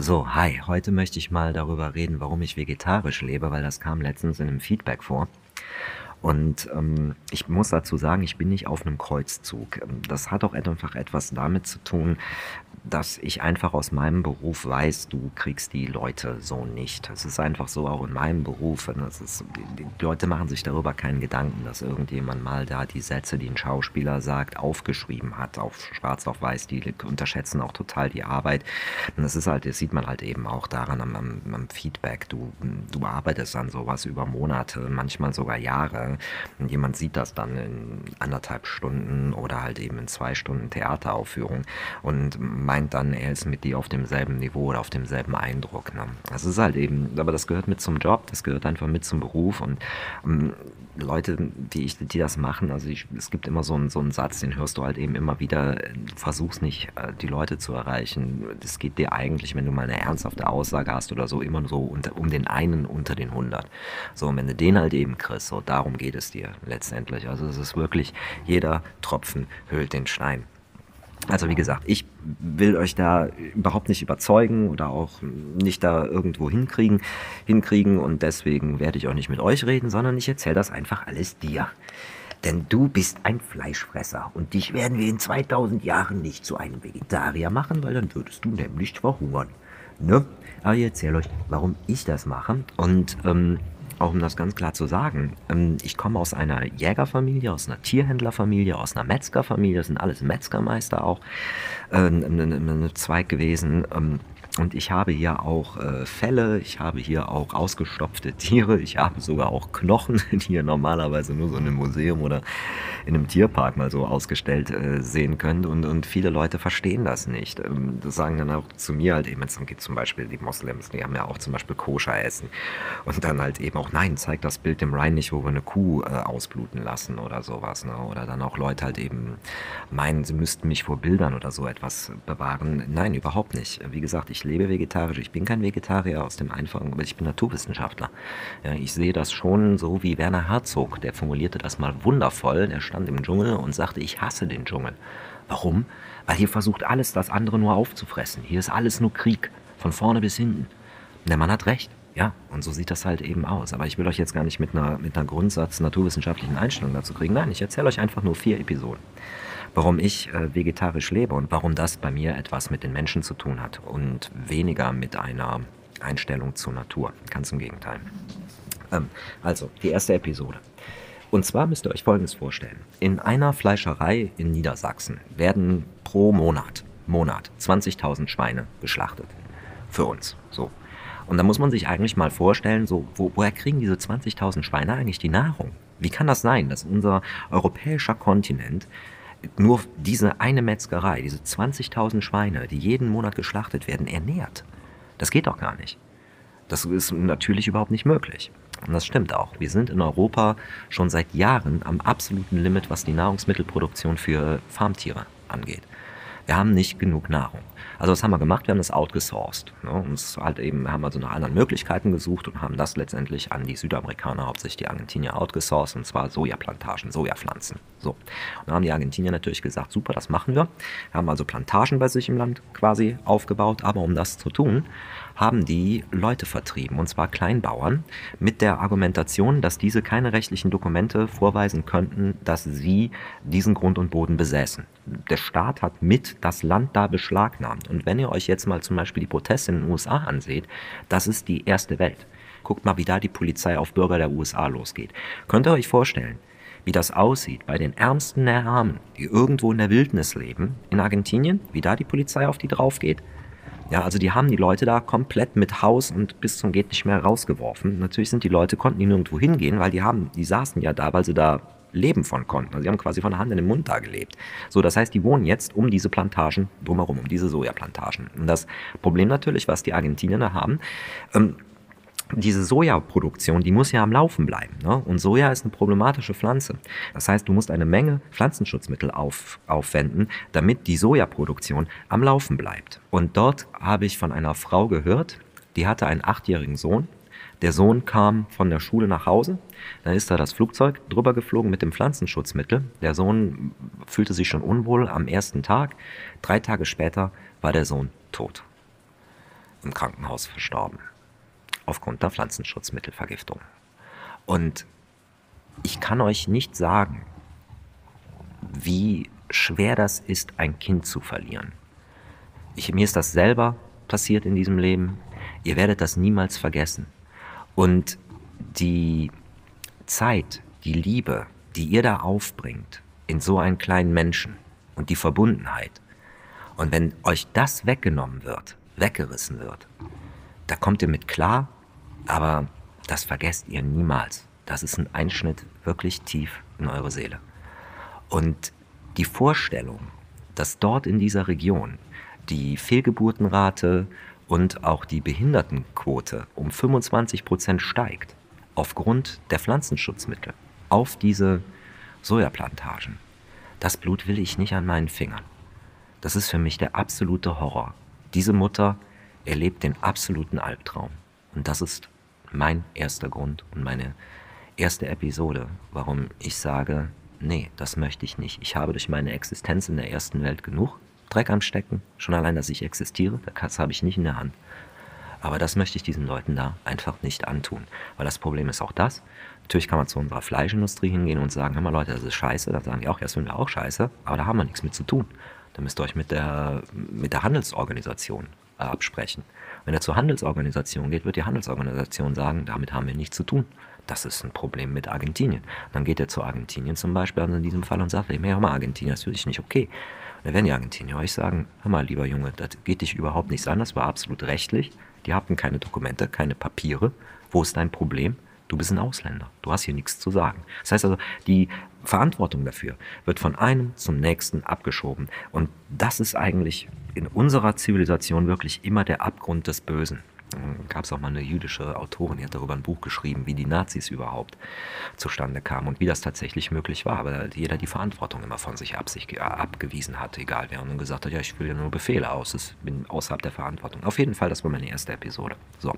So, hi, heute möchte ich mal darüber reden, warum ich vegetarisch lebe, weil das kam letztens in einem Feedback vor. Und ähm, ich muss dazu sagen, ich bin nicht auf einem Kreuzzug. Das hat auch einfach etwas damit zu tun, dass ich einfach aus meinem Beruf weiß, du kriegst die Leute so nicht. Es ist einfach so auch in meinem Beruf. Das ist, die, die Leute machen sich darüber keinen Gedanken, dass irgendjemand mal da die Sätze, die ein Schauspieler sagt, aufgeschrieben hat, auf schwarz auf weiß. Die unterschätzen auch total die Arbeit. Und das ist halt, das sieht man halt eben auch daran am, am, am Feedback. Du, du arbeitest an sowas über Monate, manchmal sogar Jahre. Und jemand sieht das dann in anderthalb Stunden oder halt eben in zwei Stunden Theateraufführung und meint dann, er ist mit dir auf demselben Niveau oder auf demselben Eindruck. Ne? Das ist halt eben, aber das gehört mit zum Job, das gehört einfach mit zum Beruf und ähm, Leute, die, ich, die das machen, also ich, es gibt immer so einen, so einen Satz, den hörst du halt eben immer wieder, du versuchst nicht, äh, die Leute zu erreichen. Es geht dir eigentlich, wenn du mal eine ernsthafte Aussage hast oder so, immer so unter, um den einen unter den 100. So, und wenn du den halt eben kriegst, so darum geht es dir letztendlich. Also es ist wirklich, jeder Tropfen höhlt den Stein. Also wie gesagt, ich will euch da überhaupt nicht überzeugen oder auch nicht da irgendwo hinkriegen, hinkriegen und deswegen werde ich auch nicht mit euch reden, sondern ich erzähle das einfach alles dir. Denn du bist ein Fleischfresser und dich werden wir in 2000 Jahren nicht zu einem Vegetarier machen, weil dann würdest du nämlich verhungern. Ne? Aber ich erzähle euch, warum ich das mache und ähm, auch um das ganz klar zu sagen, ähm, ich komme aus einer Jägerfamilie, aus einer Tierhändlerfamilie, aus einer Metzgerfamilie, das sind alles Metzgermeister auch, äh, ein Zweig gewesen. Und ich habe hier auch äh, Felle, ich habe hier auch ausgestopfte Tiere, ich habe sogar auch Knochen, die ihr normalerweise nur so in einem Museum oder in einem Tierpark mal so ausgestellt äh, sehen könnt. Und, und viele Leute verstehen das nicht. Ähm, das sagen dann auch zu mir halt eben, es geht zum Beispiel die Moslems, die haben ja auch zum Beispiel Koscher essen. Und dann halt eben auch, nein, zeigt das Bild dem Rhein nicht, wo wir eine Kuh äh, ausbluten lassen oder sowas. Ne? Oder dann auch Leute halt eben meinen, sie müssten mich vor Bildern oder so etwas bewahren. Nein, überhaupt nicht. Wie gesagt, ich lebe vegetarisch. Ich bin kein Vegetarier aus dem einfachen, aber ich bin Naturwissenschaftler. Ja, ich sehe das schon so wie Werner Herzog, der formulierte das mal wundervoll. Der stand im Dschungel und sagte, ich hasse den Dschungel. Warum? Weil hier versucht alles das andere nur aufzufressen. Hier ist alles nur Krieg, von vorne bis hinten. Der Mann hat recht. Ja, und so sieht das halt eben aus. Aber ich will euch jetzt gar nicht mit einer, mit einer Grundsatz naturwissenschaftlichen Einstellung dazu kriegen. Nein, ich erzähle euch einfach nur vier Episoden warum ich äh, vegetarisch lebe und warum das bei mir etwas mit den Menschen zu tun hat und weniger mit einer Einstellung zur Natur. Ganz im Gegenteil. Ähm, also, die erste Episode. Und zwar müsst ihr euch Folgendes vorstellen. In einer Fleischerei in Niedersachsen werden pro Monat, Monat 20.000 Schweine geschlachtet. Für uns. So. Und da muss man sich eigentlich mal vorstellen, so, wo, woher kriegen diese 20.000 Schweine eigentlich die Nahrung? Wie kann das sein, dass unser europäischer Kontinent nur diese eine Metzgerei, diese 20.000 Schweine, die jeden Monat geschlachtet werden, ernährt. Das geht doch gar nicht. Das ist natürlich überhaupt nicht möglich. Und das stimmt auch. Wir sind in Europa schon seit Jahren am absoluten Limit, was die Nahrungsmittelproduktion für Farmtiere angeht. Wir haben nicht genug Nahrung. Also was haben wir gemacht? Wir haben das outgesourced. Ne? Uns halt eben, haben also nach anderen Möglichkeiten gesucht und haben das letztendlich an die Südamerikaner, hauptsächlich die Argentinier, outgesourced und zwar Sojaplantagen, Sojapflanzen. So. Und dann haben die Argentinier natürlich gesagt, super, das machen wir. Wir haben also Plantagen bei sich im Land quasi aufgebaut, aber um das zu tun, haben die Leute vertrieben, und zwar Kleinbauern, mit der Argumentation, dass diese keine rechtlichen Dokumente vorweisen könnten, dass sie diesen Grund und Boden besäßen. Der Staat hat mit das Land da beschlagnahmt. Und wenn ihr euch jetzt mal zum Beispiel die Proteste in den USA anseht, das ist die erste Welt. Guckt mal, wie da die Polizei auf Bürger der USA losgeht. Könnt ihr euch vorstellen, wie das aussieht bei den Ärmsten der Armen, die irgendwo in der Wildnis leben, in Argentinien, wie da die Polizei auf die drauf geht? Ja, also die haben die Leute da komplett mit Haus und bis zum geht nicht mehr rausgeworfen. Natürlich sind die Leute, konnten die nirgendwo hingehen, weil die haben, die saßen ja da, weil sie da leben von konnten. Also sie haben quasi von der Hand in den Mund da gelebt. So, das heißt, die wohnen jetzt um diese Plantagen drumherum, um diese Sojaplantagen. Und das Problem natürlich, was die Argentinier haben, ähm, diese Sojaproduktion, die muss ja am Laufen bleiben. Ne? Und Soja ist eine problematische Pflanze. Das heißt, du musst eine Menge Pflanzenschutzmittel auf, aufwenden, damit die Sojaproduktion am Laufen bleibt. Und dort habe ich von einer Frau gehört, die hatte einen achtjährigen Sohn. Der Sohn kam von der Schule nach Hause. Dann ist da das Flugzeug drüber geflogen mit dem Pflanzenschutzmittel. Der Sohn fühlte sich schon unwohl am ersten Tag. Drei Tage später war der Sohn tot. im Krankenhaus verstorben. Aufgrund der Pflanzenschutzmittelvergiftung. Und ich kann euch nicht sagen, wie schwer das ist, ein Kind zu verlieren. Ich, mir ist das selber passiert in diesem Leben. Ihr werdet das niemals vergessen. Und die Zeit, die Liebe, die ihr da aufbringt in so einen kleinen Menschen und die Verbundenheit. Und wenn euch das weggenommen wird, weggerissen wird, da kommt ihr mit klar, aber das vergesst ihr niemals. Das ist ein Einschnitt wirklich tief in eure Seele. Und die Vorstellung, dass dort in dieser Region die Fehlgeburtenrate und auch die Behindertenquote um 25 Prozent steigt, aufgrund der Pflanzenschutzmittel auf diese Sojaplantagen. Das Blut will ich nicht an meinen Fingern. Das ist für mich der absolute Horror. Diese Mutter erlebt den absoluten Albtraum. Und das ist mein erster Grund und meine erste Episode, warum ich sage, nee, das möchte ich nicht. Ich habe durch meine Existenz in der ersten Welt genug Dreck am Stecken. Schon allein, dass ich existiere, das habe ich nicht in der Hand. Aber das möchte ich diesen Leuten da einfach nicht antun. Weil das Problem ist auch das. Natürlich kann man zu unserer Fleischindustrie hingehen und sagen, hör mal Leute, das ist scheiße. Dann sagen die auch, ja, das finden wir auch scheiße. Aber da haben wir nichts mit zu tun. Da müsst ihr euch mit der, mit der Handelsorganisation äh, absprechen. Wenn ihr zur Handelsorganisation geht, wird die Handelsorganisation sagen, damit haben wir nichts zu tun. Das ist ein Problem mit Argentinien. Dann geht er zu Argentinien zum Beispiel, also in diesem Fall, und sagt, hey, hör mal, Argentinien, das finde ich nicht okay. dann werden die Argentinier euch sagen, hör mal, lieber Junge, das geht dich überhaupt nichts an, das war absolut rechtlich. Die hatten keine Dokumente, keine Papiere. Wo ist dein Problem? Du bist ein Ausländer. Du hast hier nichts zu sagen. Das heißt also, die Verantwortung dafür wird von einem zum nächsten abgeschoben. Und das ist eigentlich in unserer Zivilisation wirklich immer der Abgrund des Bösen. Gab es auch mal eine jüdische Autorin, die hat darüber ein Buch geschrieben, wie die Nazis überhaupt zustande kamen und wie das tatsächlich möglich war. Aber jeder die Verantwortung immer von sich, ab, sich abgewiesen hat, egal wer, und gesagt hat, ja, ich will ja nur Befehle aus, ich bin außerhalb der Verantwortung. Auf jeden Fall, das war meine erste Episode. So,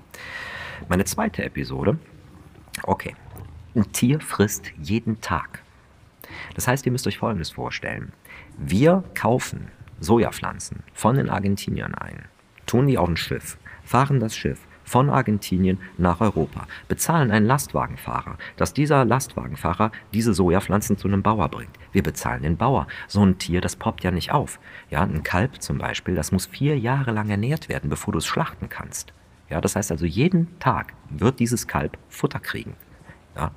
meine zweite Episode Okay. Ein Tier frisst jeden Tag. Das heißt, ihr müsst euch Folgendes vorstellen. Wir kaufen Sojapflanzen von den Argentiniern ein, tun die auf ein Schiff, fahren das Schiff von Argentinien nach Europa, bezahlen einen Lastwagenfahrer, dass dieser Lastwagenfahrer diese Sojapflanzen zu einem Bauer bringt. Wir bezahlen den Bauer. So ein Tier, das poppt ja nicht auf. Ja, ein Kalb zum Beispiel, das muss vier Jahre lang ernährt werden, bevor du es schlachten kannst. Ja, das heißt also, jeden Tag wird dieses Kalb Futter kriegen. Ja.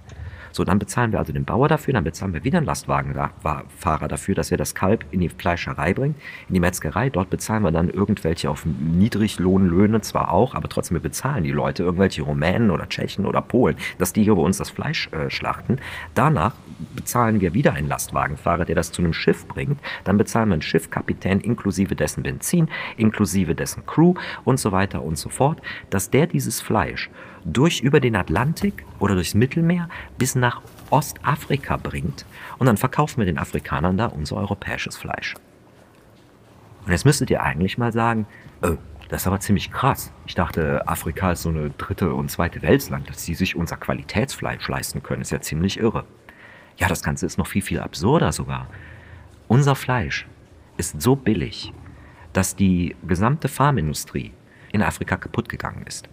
So, dann bezahlen wir also den Bauer dafür, dann bezahlen wir wieder einen Lastwagenfahrer dafür, dass er das Kalb in die Fleischerei bringt, in die Metzgerei. Dort bezahlen wir dann irgendwelche auf Niedriglohnlöhne zwar auch, aber trotzdem wir bezahlen die Leute, irgendwelche Rumänen oder Tschechen oder Polen, dass die hier bei uns das Fleisch äh, schlachten. Danach bezahlen wir wieder einen Lastwagenfahrer, der das zu einem Schiff bringt. Dann bezahlen wir einen Schiffkapitän inklusive dessen Benzin, inklusive dessen Crew und so weiter und so fort, dass der dieses Fleisch durch über den Atlantik oder durchs Mittelmeer bis nach Ostafrika bringt und dann verkaufen wir den Afrikanern da unser europäisches Fleisch. Und jetzt müsstet ihr eigentlich mal sagen, oh, das ist aber ziemlich krass. Ich dachte, Afrika ist so eine dritte und zweite Weltland, dass sie sich unser Qualitätsfleisch leisten können. Ist ja ziemlich irre. Ja, das Ganze ist noch viel, viel absurder sogar. Unser Fleisch ist so billig, dass die gesamte Farmindustrie in Afrika kaputt gegangen ist.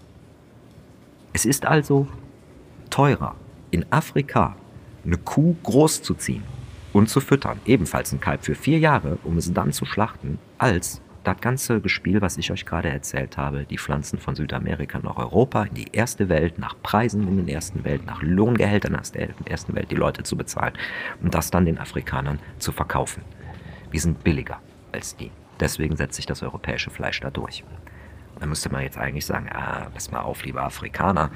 Es ist also teurer, in Afrika eine Kuh großzuziehen und zu füttern, ebenfalls ein Kalb für vier Jahre, um es dann zu schlachten, als das ganze Gespiel, was ich euch gerade erzählt habe, die Pflanzen von Südamerika nach Europa, in die erste Welt, nach Preisen in der ersten Welt, nach Lohngehältern aus der ersten Welt, die Leute zu bezahlen und das dann den Afrikanern zu verkaufen. Wir sind billiger als die. Deswegen setzt sich das europäische Fleisch da durch. Da müsste man jetzt eigentlich sagen, ah, pass mal auf, lieber Afrikaner,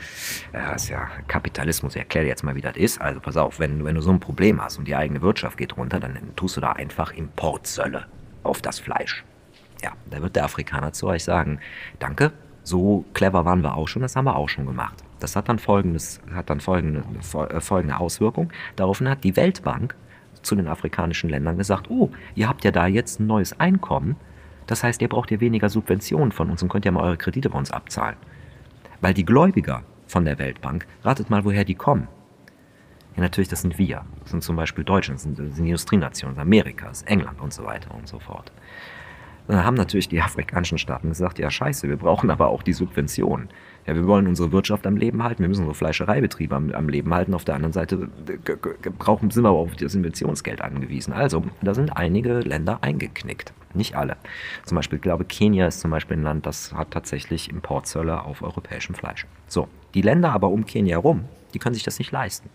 das ist ja Kapitalismus, ich erkläre dir jetzt mal, wie das ist. Also pass auf, wenn, wenn du so ein Problem hast und die eigene Wirtschaft geht runter, dann tust du da einfach Importzölle auf das Fleisch. Ja, da wird der Afrikaner zu euch sagen, danke, so clever waren wir auch schon, das haben wir auch schon gemacht. Das hat dann, folgendes, hat dann folgende, äh, folgende Auswirkung. Daraufhin hat die Weltbank zu den afrikanischen Ländern gesagt, oh, ihr habt ja da jetzt ein neues Einkommen, das heißt, ihr braucht ja weniger Subventionen von uns und könnt ja mal eure Kredite bei uns abzahlen. Weil die Gläubiger von der Weltbank, ratet mal, woher die kommen. Ja, natürlich, das sind wir. Das sind zum Beispiel Deutschland, das sind, das sind Industrienationen, das ist Amerika, das ist England und so weiter und so fort. dann haben natürlich die afrikanischen Staaten gesagt, ja scheiße, wir brauchen aber auch die Subventionen. Ja, wir wollen unsere Wirtschaft am Leben halten, wir müssen unsere Fleischereibetriebe am, am Leben halten. Auf der anderen Seite brauchen, sind wir aber auf das Subventionsgeld angewiesen. Also, da sind einige Länder eingeknickt. Nicht alle. Zum Beispiel, ich glaube, Kenia ist zum Beispiel ein Land, das hat tatsächlich Importzölle auf europäischem Fleisch. So, die Länder aber um Kenia herum, die können sich das nicht leisten.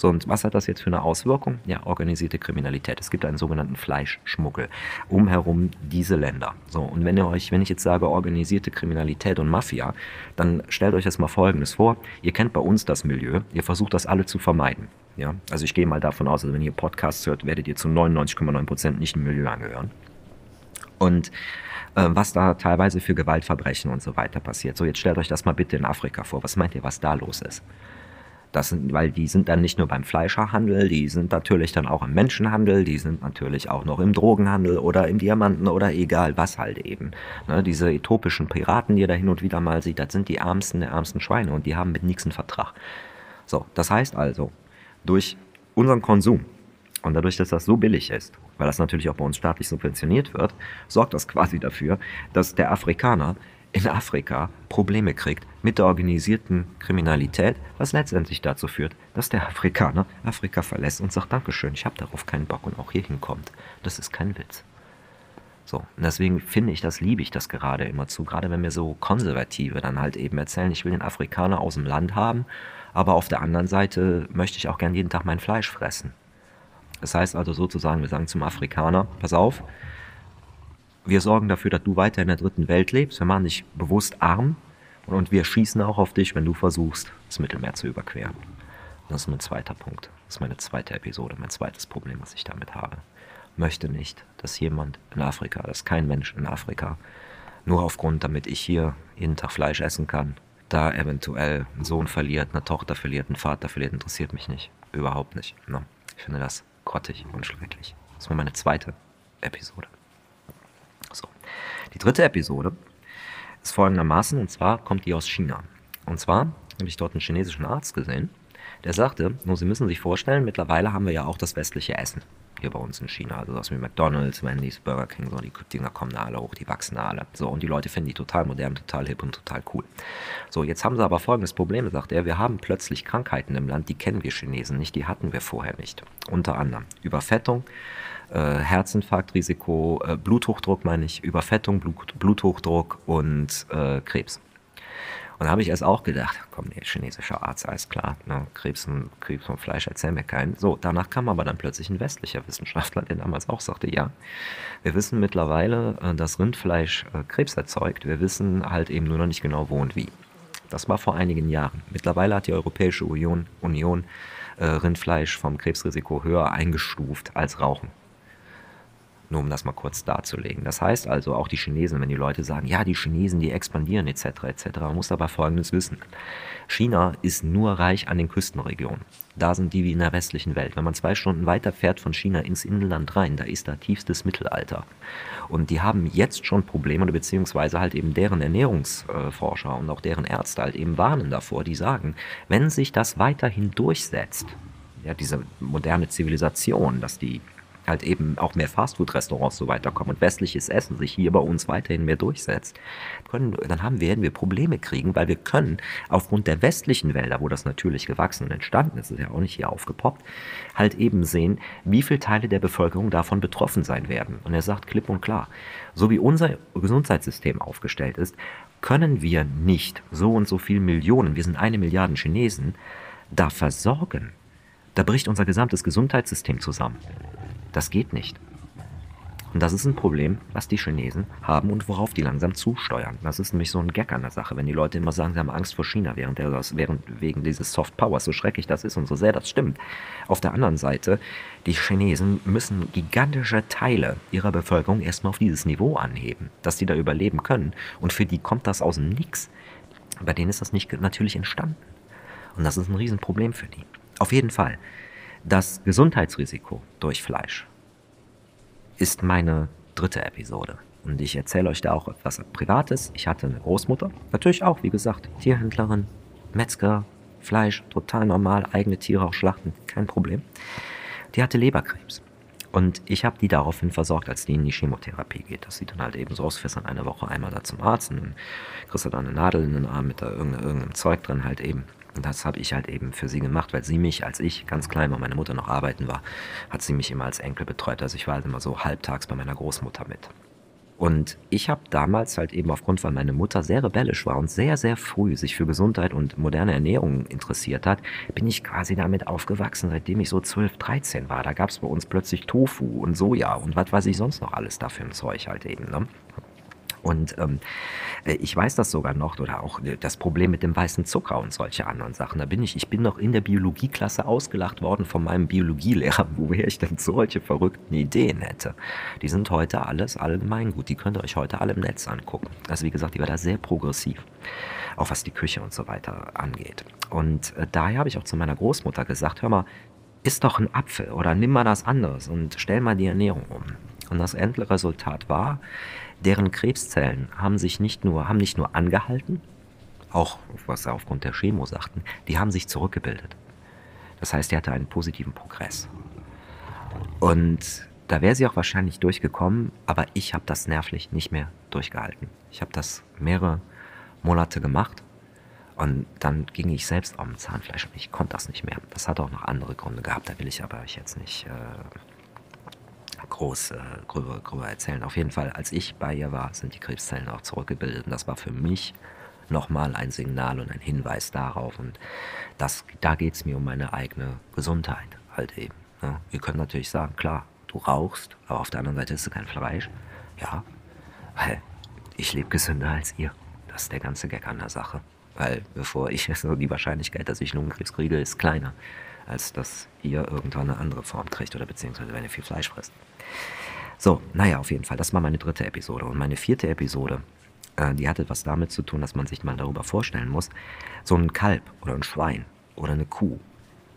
So, und was hat das jetzt für eine Auswirkung? Ja, organisierte Kriminalität. Es gibt einen sogenannten Fleischschmuggel um herum diese Länder. So, und wenn ihr euch, wenn ich jetzt sage organisierte Kriminalität und Mafia, dann stellt euch das mal Folgendes vor. Ihr kennt bei uns das Milieu, ihr versucht das alle zu vermeiden. Ja, also ich gehe mal davon aus, also wenn ihr Podcasts hört, werdet ihr zu 99,9 Prozent nicht im Milieu angehören. Und äh, was da teilweise für Gewaltverbrechen und so weiter passiert. So, jetzt stellt euch das mal bitte in Afrika vor. Was meint ihr, was da los ist? Das sind, weil die sind dann nicht nur beim Fleischerhandel, die sind natürlich dann auch im Menschenhandel, die sind natürlich auch noch im Drogenhandel oder im Diamanten oder egal was halt eben. Ne, diese äthiopischen Piraten, die ihr da hin und wieder mal sieht, das sind die ärmsten der ärmsten Schweine und die haben mit nichts einen Vertrag. So, das heißt also, durch unseren Konsum und dadurch, dass das so billig ist, weil das natürlich auch bei uns staatlich subventioniert wird, sorgt das quasi dafür, dass der Afrikaner in Afrika Probleme kriegt mit der organisierten Kriminalität, was letztendlich dazu führt, dass der Afrikaner Afrika verlässt und sagt, Dankeschön, ich habe darauf keinen Bock und auch hier hinkommt. Das ist kein Witz. So, und deswegen finde ich das, liebe ich das gerade immer zu, gerade wenn mir so Konservative dann halt eben erzählen, ich will den Afrikaner aus dem Land haben, aber auf der anderen Seite möchte ich auch gern jeden Tag mein Fleisch fressen. Das heißt also sozusagen, wir sagen zum Afrikaner, pass auf, wir sorgen dafür, dass du weiter in der dritten Welt lebst. Wir machen dich bewusst arm und wir schießen auch auf dich, wenn du versuchst, das Mittelmeer zu überqueren. Das ist mein zweiter Punkt. Das ist meine zweite Episode, mein zweites Problem, was ich damit habe. Möchte nicht, dass jemand in Afrika, dass kein Mensch in Afrika, nur aufgrund, damit ich hier jeden Tag Fleisch essen kann, da eventuell einen Sohn verliert, eine Tochter verliert, einen Vater verliert, interessiert mich nicht. Überhaupt nicht. No. Ich finde das grottig und schrecklich. Das war meine zweite Episode. So. Die dritte Episode ist folgendermaßen, und zwar kommt die aus China. Und zwar habe ich dort einen chinesischen Arzt gesehen, der sagte, nur Sie müssen sich vorstellen, mittlerweile haben wir ja auch das westliche Essen hier bei uns in China. Also das wie McDonalds, Wendy's, Burger King, so die Dinger kommen da alle hoch, die wachsen da alle. So, und die Leute finden die total modern, total hip und total cool. So, jetzt haben sie aber folgendes Problem, sagt er, wir haben plötzlich Krankheiten im Land, die kennen wir Chinesen nicht, die hatten wir vorher nicht. Unter anderem Überfettung, äh, Herzinfarktrisiko, äh, Bluthochdruck meine ich, Überfettung, Blut, Bluthochdruck und äh, Krebs. Und da habe ich erst auch gedacht, komm, der chinesische Arzt, alles klar, ne, Krebs, und, Krebs vom Fleisch, erzähl mir keinen. So, danach kam aber dann plötzlich ein westlicher Wissenschaftler, der damals auch sagte, ja, wir wissen mittlerweile, äh, dass Rindfleisch äh, Krebs erzeugt. Wir wissen halt eben nur noch nicht genau, wo und wie. Das war vor einigen Jahren. Mittlerweile hat die Europäische Union, Union äh, Rindfleisch vom Krebsrisiko höher eingestuft als Rauchen. Nur um das mal kurz darzulegen. Das heißt also, auch die Chinesen, wenn die Leute sagen, ja, die Chinesen, die expandieren etc. etc., man muss aber Folgendes wissen. China ist nur reich an den Küstenregionen. Da sind die wie in der westlichen Welt. Wenn man zwei Stunden weiter fährt von China ins Inland rein, da ist da tiefstes Mittelalter. Und die haben jetzt schon Probleme, beziehungsweise halt eben deren Ernährungsforscher und auch deren Ärzte halt eben warnen davor, die sagen, wenn sich das weiterhin durchsetzt, ja, diese moderne Zivilisation, dass die halt eben auch mehr Fastfood-Restaurants so weiterkommen und westliches Essen sich hier bei uns weiterhin mehr durchsetzt, können, dann haben, werden wir Probleme kriegen, weil wir können aufgrund der westlichen Wälder, wo das natürlich gewachsen und entstanden ist, ist ja auch nicht hier aufgepoppt, halt eben sehen, wie viele Teile der Bevölkerung davon betroffen sein werden. Und er sagt klipp und klar, so wie unser Gesundheitssystem aufgestellt ist, können wir nicht so und so viele Millionen, wir sind eine Milliarde Chinesen, da versorgen. Da bricht unser gesamtes Gesundheitssystem zusammen. Das geht nicht. Und das ist ein Problem, was die Chinesen haben und worauf die langsam zusteuern. Das ist nämlich so ein Gag an der Sache, wenn die Leute immer sagen, sie haben Angst vor China, während, der, während wegen dieses Soft Powers, so schrecklich das ist und so sehr das stimmt. Auf der anderen Seite, die Chinesen müssen gigantische Teile ihrer Bevölkerung erstmal auf dieses Niveau anheben, dass die da überleben können. Und für die kommt das aus dem Nix. Bei denen ist das nicht natürlich entstanden. Und das ist ein Riesenproblem für die. Auf jeden Fall das Gesundheitsrisiko durch Fleisch ist meine dritte Episode. Und ich erzähle euch da auch etwas Privates. Ich hatte eine Großmutter, natürlich auch, wie gesagt, Tierhändlerin, Metzger, Fleisch, total normal, eigene Tiere auch schlachten, kein Problem. Die hatte Leberkrebs. Und ich habe die daraufhin versorgt, als die in die Chemotherapie geht. Das sieht dann halt eben so aus, fährst dann eine Woche einmal da zum Arzt und dann kriegst du da eine Nadel in den Arm mit da irgendeinem Zeug drin halt eben. Und das habe ich halt eben für sie gemacht, weil sie mich, als ich ganz klein war, meine Mutter noch arbeiten war, hat sie mich immer als Enkel betreut. Also ich war halt immer so halbtags bei meiner Großmutter mit. Und ich habe damals halt eben aufgrund, weil meine Mutter sehr rebellisch war und sehr, sehr früh sich für Gesundheit und moderne Ernährung interessiert hat, bin ich quasi damit aufgewachsen, seitdem ich so 12, 13 war. Da gab es bei uns plötzlich Tofu und Soja und was weiß ich sonst noch alles dafür im Zeug halt eben. Ne? Und ähm, äh, ich weiß das sogar noch, oder auch äh, das Problem mit dem weißen Zucker und solche anderen Sachen. Da bin ich, ich bin noch in der Biologieklasse ausgelacht worden von meinem Biologielehrer, woher ich denn solche verrückten Ideen hätte. Die sind heute alles allgemeingut. Die könnt ihr euch heute alle im Netz angucken. Also wie gesagt, die war da sehr progressiv. Auch was die Küche und so weiter angeht. Und äh, daher habe ich auch zu meiner Großmutter gesagt, hör mal, isst doch ein Apfel oder nimm mal das anderes und stell mal die Ernährung um. Und das Endresultat war, deren Krebszellen haben sich nicht nur, haben nicht nur angehalten, auch was sie aufgrund der Chemo sagten, die haben sich zurückgebildet. Das heißt, er hatte einen positiven Progress. Und da wäre sie auch wahrscheinlich durchgekommen, aber ich habe das nervlich nicht mehr durchgehalten. Ich habe das mehrere Monate gemacht und dann ging ich selbst auf dem Zahnfleisch und ich konnte das nicht mehr. Das hat auch noch andere Gründe gehabt, da will ich aber euch jetzt nicht äh, groß äh, drüber, drüber erzählen. Auf jeden Fall, als ich bei ihr war, sind die Krebszellen auch zurückgebildet. Und das war für mich nochmal ein Signal und ein Hinweis darauf. Und das, da geht es mir um meine eigene Gesundheit halt eben. Ne? Ihr könnt natürlich sagen, klar, du rauchst, aber auf der anderen Seite isst du kein Fleisch. Ja, weil ich lebe gesünder als ihr. Das ist der ganze Gag an der Sache. Weil bevor ich, also die Wahrscheinlichkeit, dass ich Lungenkrebs kriege, ist kleiner, als dass ihr irgendwann eine andere Form kriegt oder beziehungsweise wenn ihr viel Fleisch frisst. So, naja, auf jeden Fall, das war meine dritte Episode. Und meine vierte Episode, äh, die hatte was damit zu tun, dass man sich mal darüber vorstellen muss, so ein Kalb oder ein Schwein oder eine Kuh,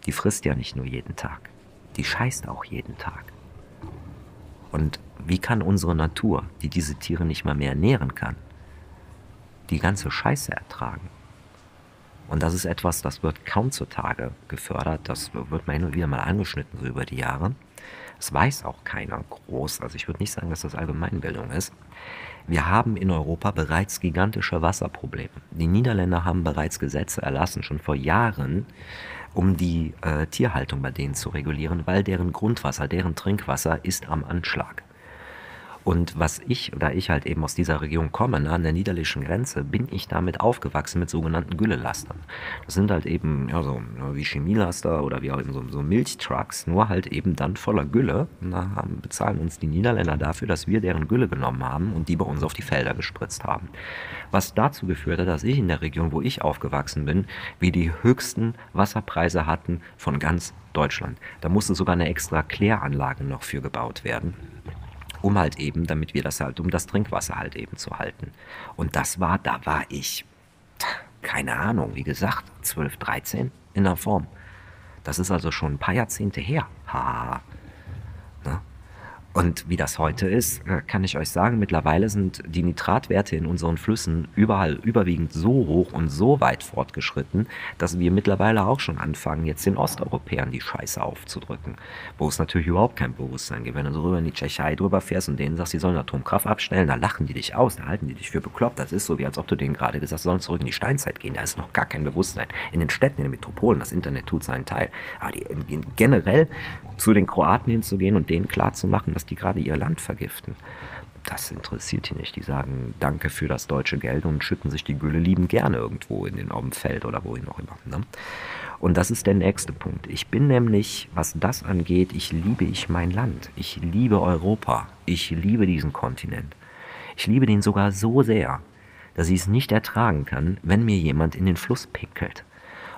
die frisst ja nicht nur jeden Tag, die scheißt auch jeden Tag. Und wie kann unsere Natur, die diese Tiere nicht mal mehr ernähren kann, die ganze Scheiße ertragen? Und das ist etwas, das wird kaum zutage gefördert. Das wird mal hin und wieder mal angeschnitten so über die Jahre. Das weiß auch keiner groß. Also ich würde nicht sagen, dass das Allgemeinbildung ist. Wir haben in Europa bereits gigantische Wasserprobleme. Die Niederländer haben bereits Gesetze erlassen, schon vor Jahren, um die äh, Tierhaltung bei denen zu regulieren, weil deren Grundwasser, deren Trinkwasser ist am Anschlag. Und was ich, da ich halt eben aus dieser Region komme, ne, an der niederländischen Grenze, bin ich damit aufgewachsen mit sogenannten Güllelastern. Das sind halt eben, ja, so wie Chemielaster oder wie auch eben so, so Milchtrucks, nur halt eben dann voller Gülle. Und da haben, bezahlen uns die Niederländer dafür, dass wir deren Gülle genommen haben und die bei uns auf die Felder gespritzt haben. Was dazu geführt hat, dass ich in der Region, wo ich aufgewachsen bin, wir die höchsten Wasserpreise hatten von ganz Deutschland. Da musste sogar eine extra Kläranlage noch für gebaut werden um halt eben, damit wir das halt, um das Trinkwasser halt eben zu halten. Und das war, da war ich, keine Ahnung, wie gesagt, 12, 13 in der Form. Das ist also schon ein paar Jahrzehnte her. Ha. Ne? Und wie das heute ist, äh, kann ich euch sagen, mittlerweile sind die Nitratwerte in unseren Flüssen überall überwiegend so hoch und so weit fortgeschritten, dass wir mittlerweile auch schon anfangen, jetzt den Osteuropäern die Scheiße aufzudrücken. Wo es natürlich überhaupt kein Bewusstsein gibt. Wenn du so rüber in die Tschechei drüber fährst und denen sagst, sie sollen Atomkraft abstellen, da lachen die dich aus, da halten die dich für bekloppt. Das ist so, wie als ob du denen gerade gesagt hast, sollen zurück in die Steinzeit gehen. Da ist noch gar kein Bewusstsein. In den Städten, in den Metropolen, das Internet tut seinen Teil. Aber die, generell zu den Kroaten hinzugehen und denen klarzumachen, dass die gerade ihr Land vergiften. Das interessiert die nicht. Die sagen Danke für das deutsche Geld und schütten sich die Gülle lieben gerne irgendwo in den auf dem Feld oder wohin auch immer. Ne? Und das ist der nächste Punkt. Ich bin nämlich, was das angeht, ich liebe ich mein Land. Ich liebe Europa. Ich liebe diesen Kontinent. Ich liebe den sogar so sehr, dass ich es nicht ertragen kann, wenn mir jemand in den Fluss pickelt.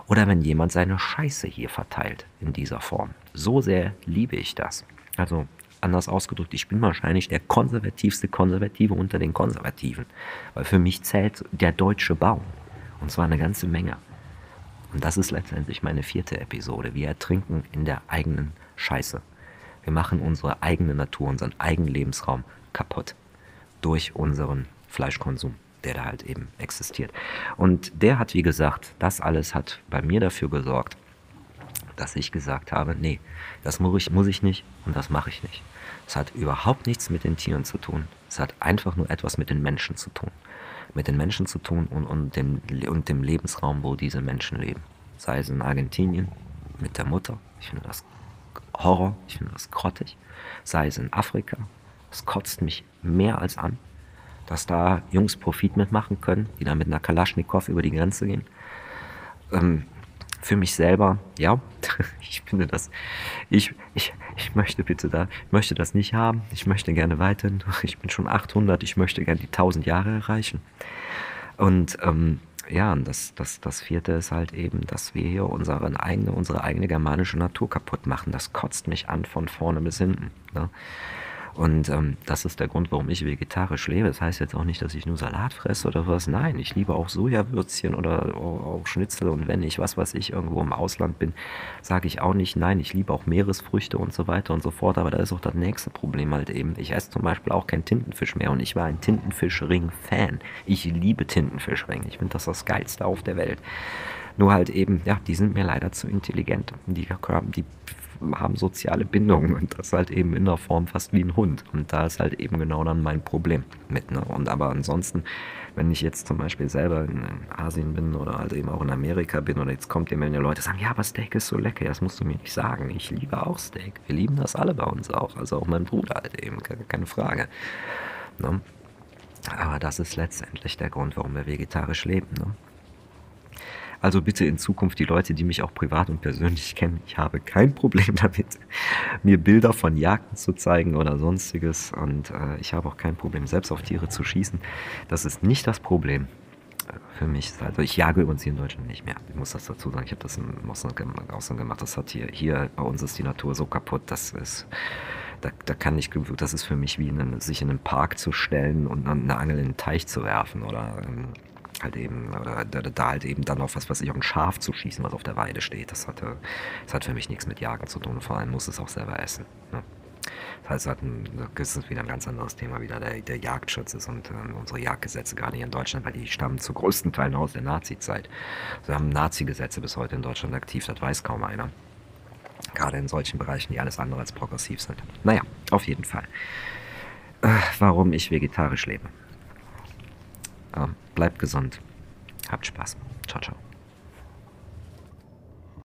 Oder wenn jemand seine Scheiße hier verteilt in dieser Form. So sehr liebe ich das. Also anders ausgedrückt, ich bin wahrscheinlich der konservativste Konservative unter den Konservativen. Weil für mich zählt der deutsche Baum. Und zwar eine ganze Menge. Und das ist letztendlich meine vierte Episode. Wir ertrinken in der eigenen Scheiße. Wir machen unsere eigene Natur, unseren eigenen Lebensraum kaputt. Durch unseren Fleischkonsum, der da halt eben existiert. Und der hat, wie gesagt, das alles hat bei mir dafür gesorgt, dass ich gesagt habe, nee, das muss ich, muss ich nicht und das mache ich nicht. Es hat überhaupt nichts mit den Tieren zu tun. Es hat einfach nur etwas mit den Menschen zu tun. Mit den Menschen zu tun und, und, dem, und dem Lebensraum, wo diese Menschen leben. Sei es in Argentinien mit der Mutter. Ich finde das Horror, ich finde das grottig. Sei es in Afrika. Es kotzt mich mehr als an, dass da Jungs Profit mitmachen können, die da mit einer Kalaschnikow über die Grenze gehen. Ähm, für mich selber, ja, ich finde das, ich, ich, ich möchte bitte da, ich möchte das nicht haben. Ich möchte gerne weiterhin, ich bin schon 800, ich möchte gerne die 1000 Jahre erreichen. Und ähm, ja, und das, das, das vierte ist halt eben, dass wir hier unsere eigene, unsere eigene germanische Natur kaputt machen. Das kotzt mich an von vorne bis hinten. Ne? Und ähm, das ist der Grund, warum ich vegetarisch lebe. Das heißt jetzt auch nicht, dass ich nur Salat fresse oder was. Nein, ich liebe auch Sojawürzchen oder auch Schnitzel. Und wenn ich, was weiß ich, irgendwo im Ausland bin, sage ich auch nicht, nein, ich liebe auch Meeresfrüchte und so weiter und so fort. Aber da ist auch das nächste Problem halt eben. Ich esse zum Beispiel auch kein Tintenfisch mehr und ich war ein Tintenfischring-Fan. Ich liebe Tintenfischring. Ich finde das das Geilste auf der Welt. Nur halt eben, ja, die sind mir leider zu intelligent. Die, die haben soziale Bindungen und das halt eben in der Form fast wie ein Hund. Und da ist halt eben genau dann mein Problem mit. Ne? Und aber ansonsten, wenn ich jetzt zum Beispiel selber in Asien bin oder halt eben auch in Amerika bin oder jetzt kommt die Leute sagen, ja, aber Steak ist so lecker, das musst du mir nicht sagen. Ich liebe auch Steak. Wir lieben das alle bei uns auch. Also auch mein Bruder halt eben, keine Frage. Ne? Aber das ist letztendlich der Grund, warum wir vegetarisch leben. Ne? Also bitte in Zukunft die Leute, die mich auch privat und persönlich kennen, ich habe kein Problem damit, mir Bilder von Jagden zu zeigen oder sonstiges. Und äh, ich habe auch kein Problem, selbst auf Tiere zu schießen. Das ist nicht das Problem für mich. Also ich jage übrigens hier in Deutschland nicht mehr. Ich muss das dazu sagen. Ich habe das im Ausland gemacht. Das hat hier, hier bei uns ist die Natur so kaputt, das ist da, da kann ich, das ist für mich wie in, sich in einen Park zu stellen und eine Angel in den Teich zu werfen oder ähm, halt eben, oder da, halt eben dann auf was weiß ich, auch ein Schaf zu schießen, was auf der Weide steht. Das, hatte, das hat für mich nichts mit Jagen zu tun. Vor allem muss es auch selber essen. Ne? Das heißt, das ist wieder ein ganz anderes Thema, wieder der, der Jagdschutz ist und äh, unsere Jagdgesetze, gerade hier in Deutschland, weil die stammen zu größten Teilen aus der Nazi-Zeit. Wir haben Nazi-Gesetze bis heute in Deutschland aktiv, das weiß kaum einer. Gerade in solchen Bereichen, die alles andere als progressiv sind. Naja, auf jeden Fall. Äh, warum ich vegetarisch lebe. Bleibt gesund. Habt Spaß. Ciao, ciao.